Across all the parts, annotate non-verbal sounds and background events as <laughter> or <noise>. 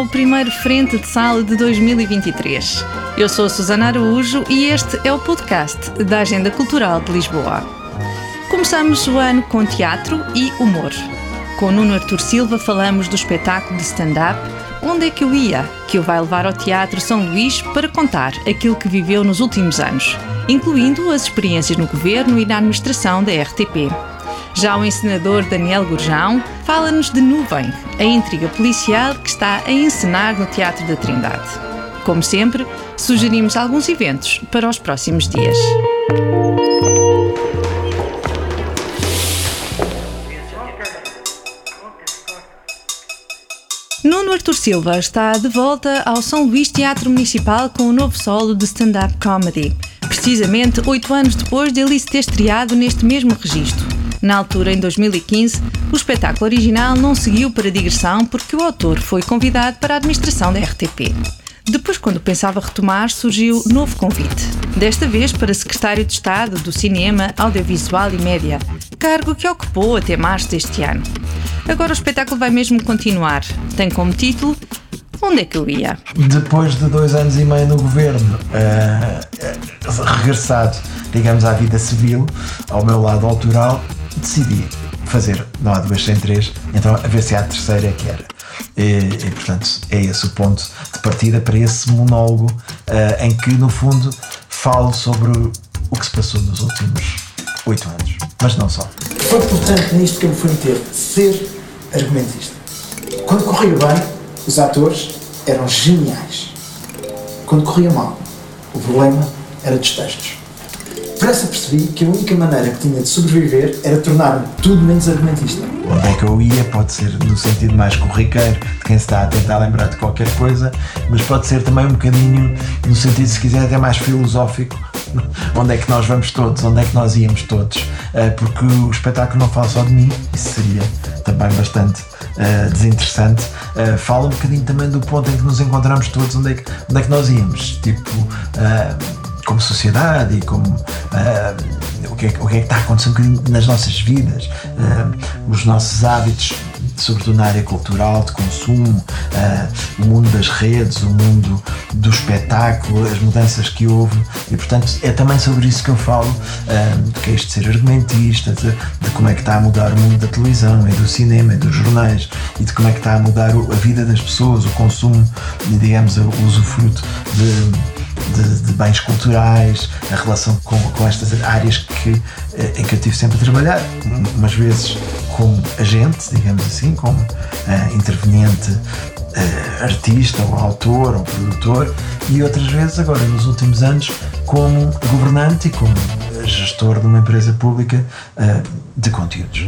ao primeiro Frente de Sala de 2023. Eu sou a Susana Araújo e este é o podcast da Agenda Cultural de Lisboa. Começamos o ano com teatro e humor. Com Nuno Artur Silva falamos do espetáculo de stand-up Onde é que eu ia? Que o vai levar ao Teatro São Luís para contar aquilo que viveu nos últimos anos, incluindo as experiências no governo e na administração da RTP. Já o encenador Daniel Gurjão fala-nos de Nuvem, a intriga policial que está a encenar no Teatro da Trindade. Como sempre, sugerimos alguns eventos para os próximos dias. Nuno Artur Silva está de volta ao São Luís Teatro Municipal com um novo solo de stand-up comedy. Precisamente oito anos depois de ele se ter estreado neste mesmo registro. Na altura, em 2015, o espetáculo original não seguiu para digressão porque o autor foi convidado para a administração da RTP. Depois, quando pensava retomar, surgiu novo convite. Desta vez para Secretário de Estado do Cinema, Audiovisual e Média, cargo que ocupou até março deste ano. Agora o espetáculo vai mesmo continuar. Tem como título Onde é que eu ia? Depois de dois anos e meio no governo, uh, regressado, digamos, à vida civil, ao meu lado autoral, decidi fazer, não há duas sem três, então a ver se há a terceira que era. E, e, portanto é esse o ponto de partida para esse monólogo uh, em que no fundo falo sobre o que se passou nos últimos oito anos, mas não só. Foi importante nisto que eu me fui meter, ser argumentista. Quando corria bem, os atores eram geniais. Quando corria mal, o problema era dos textos. Depressa percebi que a única maneira que tinha de sobreviver era tornar-me tudo menos argumentista. Onde é que eu ia? Pode ser no sentido mais corriqueiro, de quem se está a tentar lembrar de qualquer coisa, mas pode ser também um bocadinho, no sentido, se quiser, até mais filosófico, <laughs> onde é que nós vamos todos, onde é que nós íamos todos, eh, porque o espetáculo não fala só de mim, isso seria também bastante uh, desinteressante. Uh, fala um bocadinho também do ponto em que nos encontramos todos, onde é que, onde é que nós íamos, tipo, uh, como sociedade e como o que, é, o, que é, que está acontecendo nas nossas vidas, os nossos hábitos sobretudo na área cultural, de consumo, uh, o mundo das redes, o mundo do espetáculo, as mudanças que houve. E portanto é também sobre isso que eu falo, uh, de que é isto de ser argumentista, de, de, como é que está a mudar o mundo da televisão e do cinema e dos jornais e de como é que está a mudar a vida das pessoas, o consumo e digamos o usufruto de de, de, bens culturais, a relação com, com estas áreas que, eh, em que eu tive sempre a trabalhar, umas vezes como agente, digamos assim, como uh, interveniente uh, artista, ou autor, ou produtor, e outras vezes, agora nos últimos anos, como governante e como gestor de uma empresa pública uh, de conteúdos.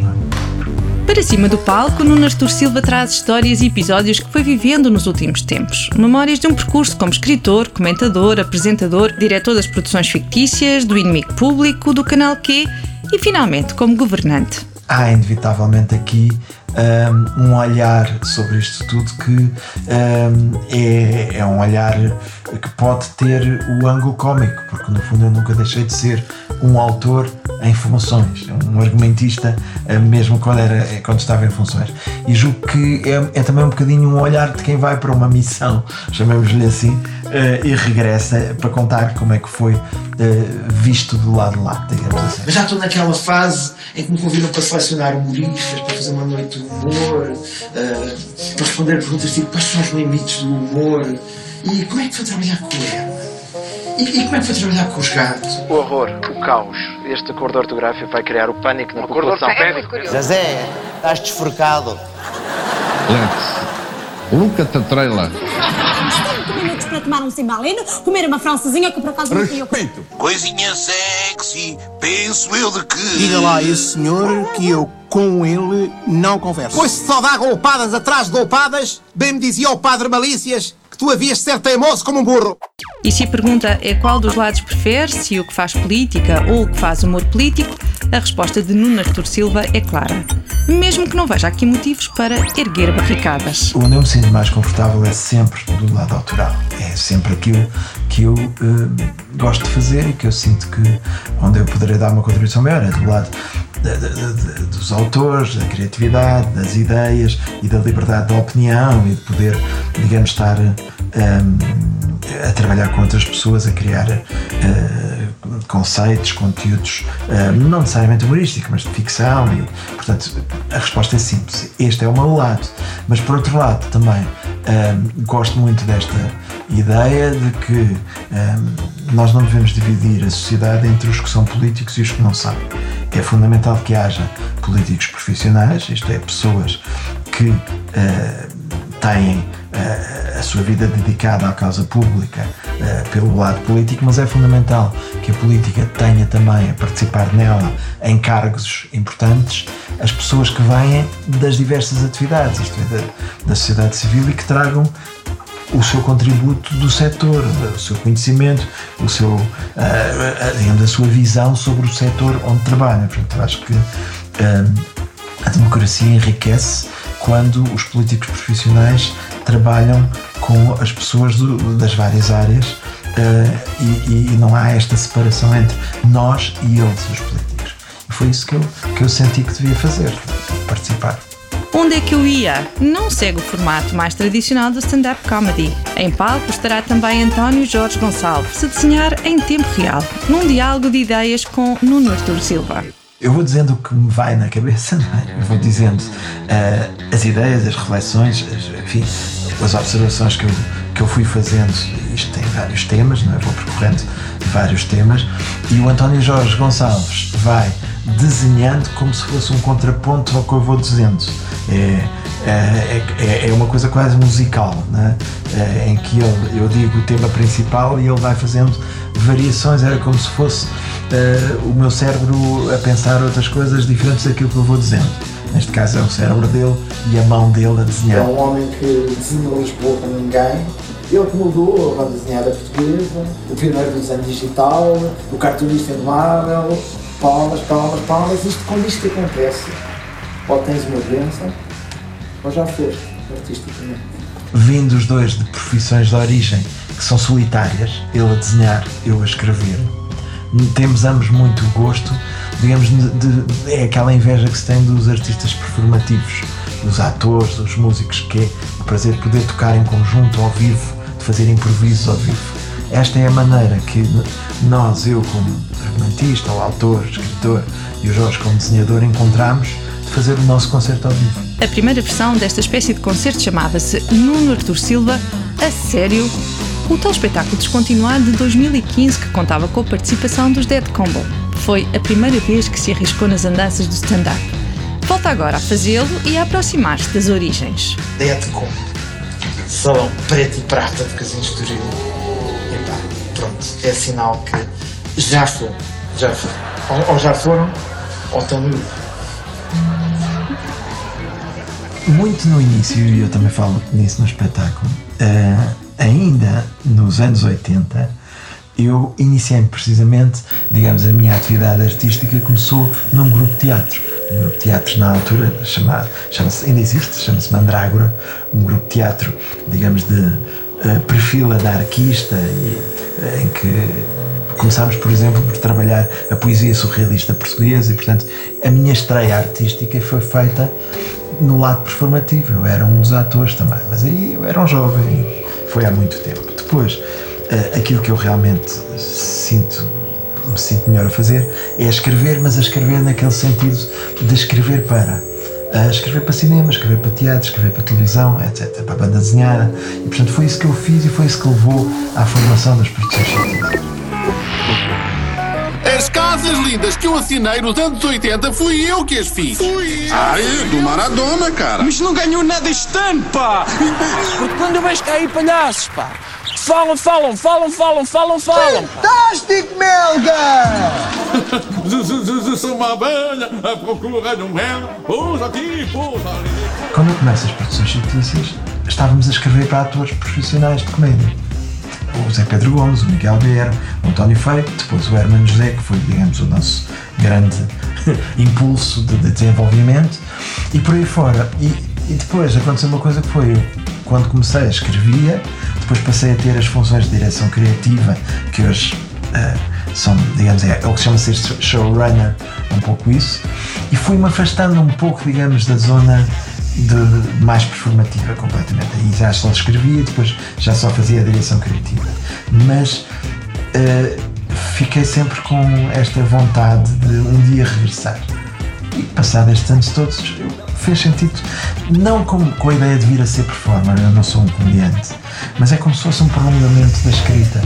Para cima do palco, Nuno Artur Silva traz histórias e episódios que foi vivendo nos últimos tempos. Memórias de um percurso como escritor, comentador, apresentador, diretor das produções fictícias, do inimigo público, do canal Q e, finalmente, como governante. Há, inevitavelmente, aqui um, um olhar sobre isto tudo que um, é, é um olhar que pode ter o ângulo cómico, porque no fundo eu nunca deixei de ser um autor em funções, um argumentista eh, mesmo quando, era, eh, quando estava em funções. E julgo que é, é também um bocadinho um olhar de quem vai para uma missão, chamemos-lhe assim, Uh, e regressa para contar como é que foi visto do lado de lá, digamos assim. Mas já estou naquela fase em que me convidam para selecionar humoristas, para fazer uma noite de humor, para responder perguntas tipo quais são os limites do humor e como é que foi trabalhar com ela. E, e, como é que foi trabalhar com os gatos? O horror, o caos. Este acordo ortográfico vai criar o pânico na população. Zezé, estás desforcado. Lex, Luca-te trela. minutos para tomar um cimbalino, comer uma francesinha que por acaso não Respeito. Coisinha sexy, penso eu de que... Diga lá a esse senhor que eu com ele não converso. Pois se só dá golpadas atrás de golpadas, bem me dizia o padre Malícias tu havias de ser teimoso como um burro. E se a pergunta é qual dos lados prefere, se o que faz política ou o que faz humor político, a resposta de Nuno Artur Silva é clara. Mesmo que não veja aqui motivos para erguer barricadas. Onde eu me sinto mais confortável é sempre do lado autoral. É sempre aquilo que eu uh, gosto de fazer e que eu sinto que onde eu poderei dar uma contribuição maior é do lado de, de, de, dos autores, da criatividade, das ideias e da liberdade da opinião e de poder, digamos, estar um, a trabalhar com outras pessoas, a criar uh, conceitos, conteúdos, uh, não necessariamente humorísticos, mas de ficção e, portanto, a resposta é simples. Este é o meu lado. Mas, por outro lado, também um, gosto muito desta ideia de que um, nós não devemos dividir a sociedade entre os que são políticos e os que não são. É fundamental que haja políticos profissionais, isto é, pessoas que uh, têm a sua vida dedicada à causa pública uh, pelo lado político, mas é fundamental que a política tenha também a participar nela em cargos importantes as pessoas que vêm das diversas atividades, isto é, da, da sociedade civil e que tragam o seu contributo do setor, o seu conhecimento, o seu, digamos, a sua visão sobre o setor onde trabalha. Portanto, acho que a democracia enriquece quando os políticos profissionais trabalham com as pessoas do, das várias áreas uh, e, e, não há esta separação entre nós e eles, os políticos. E foi isso que eu, que eu senti que devia fazer, participar. Onde é que eu ia? Não segue o formato mais tradicional do stand-up comedy. Em palco estará também António Jorge Gonçalves a desenhar em tempo real, num diálogo de ideias com Nuno Artur Silva. Eu vou dizendo o que me vai na cabeça, é? vou dizendo uh, as ideias, as reflexões, as, enfim, as observações que eu, que eu fui fazendo. Isto tem vários temas, não é? vou percorrendo vários temas. E o António Jorge Gonçalves vai desenhando como se fosse um contraponto ao que eu vou dizendo. É, é, é, é uma coisa quase musical, né? é, em que ele, eu digo o tema principal e ele vai fazendo variações, era como se fosse uh, o meu cérebro a pensar outras coisas diferentes daquilo que eu vou dizendo. Neste caso é o cérebro dele e a mão dele a desenhar. É um homem que desenha Lisboa como ninguém. Ele que mudou a banda desenhada portuguesa, o pioneiro do desenho digital, o cartunista indomável, palmas, palmas, palmas. Isto, quando isto acontece, ou tens uma doença, ou já foste artisticamente. Vindo os dois de profissões de origem que são solitárias, ele a desenhar, eu a escrever, temos ambos muito gosto, digamos, de, de, é aquela inveja que se tem dos artistas performativos, dos atores, dos músicos, que é o prazer de poder tocar em conjunto, ao vivo, de fazer improvisos ao vivo. Esta é a maneira que nós, eu como argumentista, ou autor, escritor, e o Jorge como desenhador, encontramos de fazer o nosso concerto ao vivo. A primeira versão desta espécie de concerto chamava-se Nuno Artur Silva a sério o tal espetáculo descontinuado de 2015 que contava com a participação dos Dead Combo. Foi a primeira vez que se arriscou nas andanças do stand-up. Volta agora a fazê-lo e a aproximar-se das origens. Dead Combo. Salão preto e prata de Casinhos de Estoril. Epá, pronto, é sinal que já foi. Já foi. Ou, ou já foram, ou estão no Muito no início, e eu também falo nisso no espetáculo, uh, ainda nos anos 80, eu iniciei precisamente, digamos, a minha atividade artística começou num grupo de teatro. Um grupo de teatro na altura chamado, chama-se, ainda existe, chama-se Mandrágora, um grupo de teatro, digamos, de uh, perfil anarquista, e, uh, em que começámos, por exemplo, por trabalhar a poesia surrealista portuguesa e, portanto, a minha estreia artística foi feita no lado performativo. Eu era um dos atores também, mas aí eu era um jovem foi há muito tempo. Depois, uh, aquilo que eu realmente sinto, me sinto melhor a fazer é a escrever, mas a escrever naquele sentido de escrever para. Uh, escrever para cinema, escrever para teatro, escrever para televisão, etc., para a banda desenhada. E portanto foi isso que eu fiz e foi isso que levou à formação das produções científicas. As casas lindas que eu assinei nos anos 80 fui eu que as fiz. Fui eu. Ai, do Maradona, cara. Mas não ganhou nada este ano, pá. Porque quando eu vejo cair palhaços, pá. Falam, falam, falam, falam, falam, falam. Fantástico, Melga! Sou uma abelha a procura de um mel. Pousa aqui, pousa ali. Quando eu começo as produções fictícias, estávamos a escrever para atores profissionais de comédia o Zé Pedro Gomes, o Miguel Vieira, o António Feito, depois o Hermano José, que foi, digamos, o nosso grande <laughs> impulso de, de, desenvolvimento, e por aí fora. E, e, depois aconteceu uma coisa que foi, eu, quando comecei, escrevia, Depois passei a ter as funções de direção criativa, que hoje uh, são, digamos, é, é o que se chama ser showrunner, um pouco isso. E fui-me afastando um pouco, digamos, da zona de, mais performativa completamente. Aí já só escrevia, depois já só fazia a direção criativa. Mas uh, fiquei sempre com esta vontade de um dia regressar. E passado estes anos todos, fez sentido, não com, com a ideia de vir a ser performer, eu não sou um comediante, mas é como se fosse um prolongamento da escrita.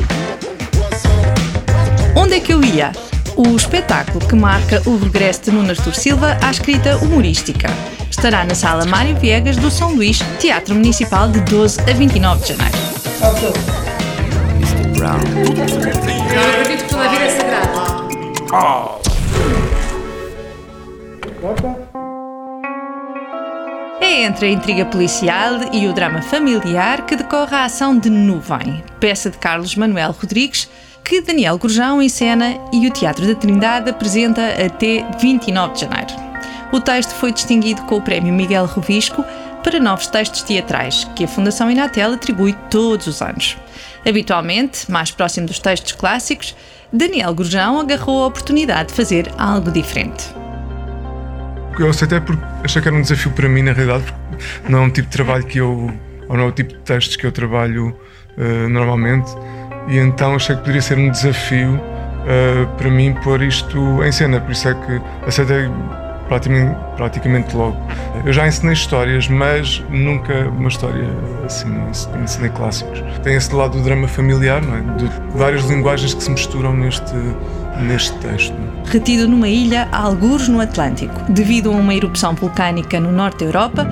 Onde é que eu ia? O espetáculo que marca o regresso de Artur Silva à escrita humorística. Estará na Sala Mário Viegas do São Luís, Teatro Municipal, de 12 a 29 de janeiro. Mr. Brown. É. É entre a intriga policial e o drama familiar que decorre a ação de Nuvem, peça de Carlos Manuel Rodrigues, que Daniel Gurjão encena e o Teatro da Trindade apresenta até 29 de janeiro. O texto foi distinguido com o Prémio Miguel Rovisco para novos textos teatrais, que a Fundação Inatel atribui todos os anos. Habitualmente, mais próximo dos textos clássicos, Daniel Gurjão agarrou a oportunidade de fazer algo diferente. Eu aceitei porque achei que era um desafio para mim, na realidade, porque não é um tipo de trabalho que eu. ou não é o tipo de textos que eu trabalho uh, normalmente, e então achei que poderia ser um desafio uh, para mim pôr isto em cena, por isso é que aceitei praticamente, logo. Eu já ensinei histórias, mas nunca uma história assim, ensinei clássicos. Tem esse lado do drama familiar, não é? de várias linguagens que se misturam neste, neste texto. Retido numa ilha a algures no Atlântico, devido a uma erupção vulcânica no norte da Europa,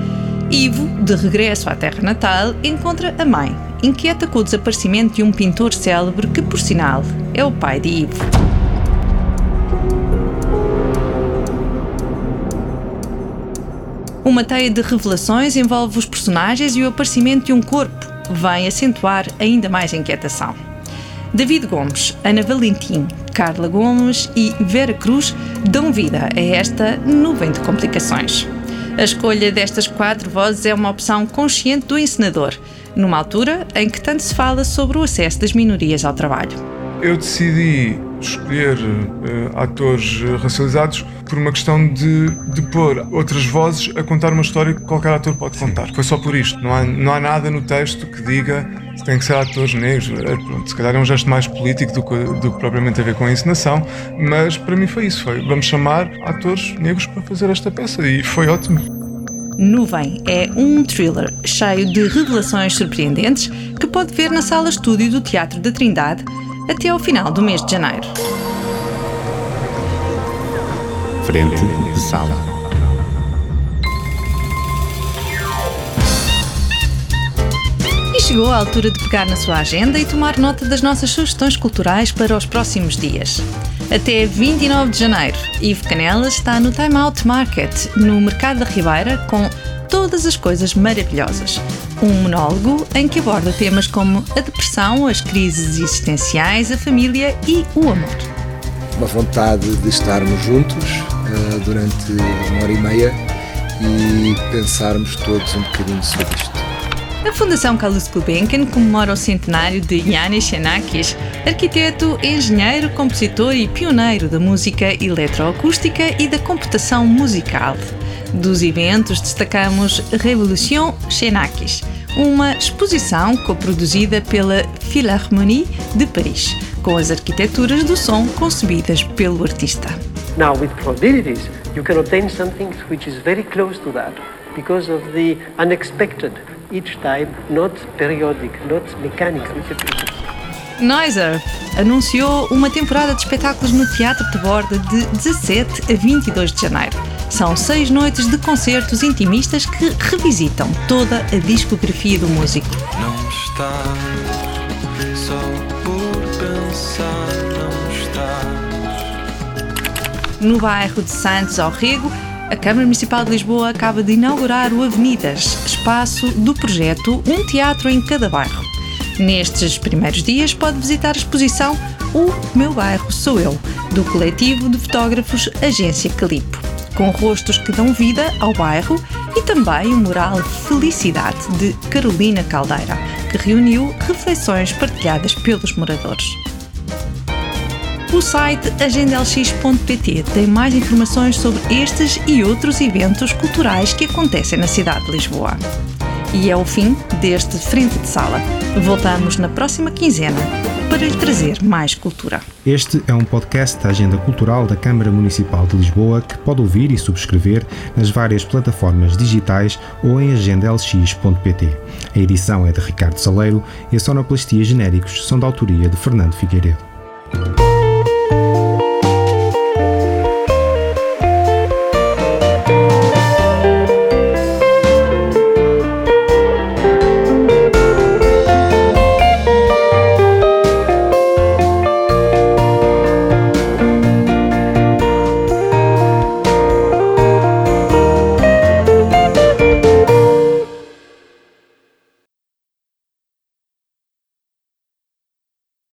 Ivo, de regresso à terra natal, encontra a mãe, inquieta com o desaparecimento de um pintor célebre que, por sinal, é o pai de Ivo. Uma teia de revelações envolve os personagens e o aparecimento de um corpo vem acentuar ainda mais a inquietação. David Gomes, Ana Valentim, Carla Gomes e Vera Cruz dão vida a esta nuvem de complicações. A escolha destas quatro vozes é uma opção consciente do encenador, numa altura em que tanto se fala sobre o acesso das minorias ao trabalho. Eu decidi escolher uh, atores racializados por uma questão de, de pôr outras vozes a contar uma história que qualquer ator pode contar. Foi só por isto. Não há, não há nada no texto que diga que tem que ser atores negros. É, pronto, se calhar é um gesto mais político do que, do que propriamente a ver com a encenação, mas para mim foi isso. Foi, vamos chamar atores negros para fazer esta peça e foi ótimo. Nuvem é um thriller cheio de revelações surpreendentes que pode ver na sala estúdio do Teatro da Trindade até ao final do mês de janeiro. Frente de sala. E chegou a altura de pegar na sua agenda e tomar nota das nossas sugestões culturais para os próximos dias. Até 29 de janeiro, Ivo Canelas está no Time Out Market, no Mercado da Ribeira, com todas as coisas maravilhosas. Um monólogo em que aborda temas como a depressão, as crises existenciais, a família e o amor. Uma vontade de estarmos juntos uh, durante uma hora e meia e pensarmos todos um bocadinho sobre isto. A Fundação Carlos Gulbenkian comemora o centenário de Yanis Xenakis, arquiteto, engenheiro, compositor e pioneiro da música eletroacústica e da computação musical. Dos eventos destacamos Revolution Xenakis, uma exposição coproduzida pela Philharmonie de Paris, com as arquiteturas do som concebidas pelo artista. Now with probabilities you can obtain something which is very close to that because of the unexpected each time not periodic, not mechanical. Noiser anunciou uma temporada de espetáculos no Teatro de Borda de 17 a 22 de janeiro. São seis noites de concertos intimistas que revisitam toda a discografia do músico. Não estás só por pensar, No bairro de Santos ao Rego, a Câmara Municipal de Lisboa acaba de inaugurar o Avenidas, espaço do projeto Um Teatro em Cada Bairro. Nestes primeiros dias pode visitar a exposição O Meu Bairro Sou Eu, do coletivo de fotógrafos Agência Calipo. Com rostos que dão vida ao bairro e também o mural Felicidade de Carolina Caldeira, que reuniu reflexões partilhadas pelos moradores. O site agendalx.pt tem mais informações sobre estes e outros eventos culturais que acontecem na cidade de Lisboa. E é o fim deste Frente de Sala. Voltamos na próxima quinzena para lhe trazer mais cultura. Este é um podcast da Agenda Cultural da Câmara Municipal de Lisboa que pode ouvir e subscrever nas várias plataformas digitais ou em agendalx.pt. A edição é de Ricardo Saleiro e a sonoplastia genéricos são da autoria de Fernando Figueiredo.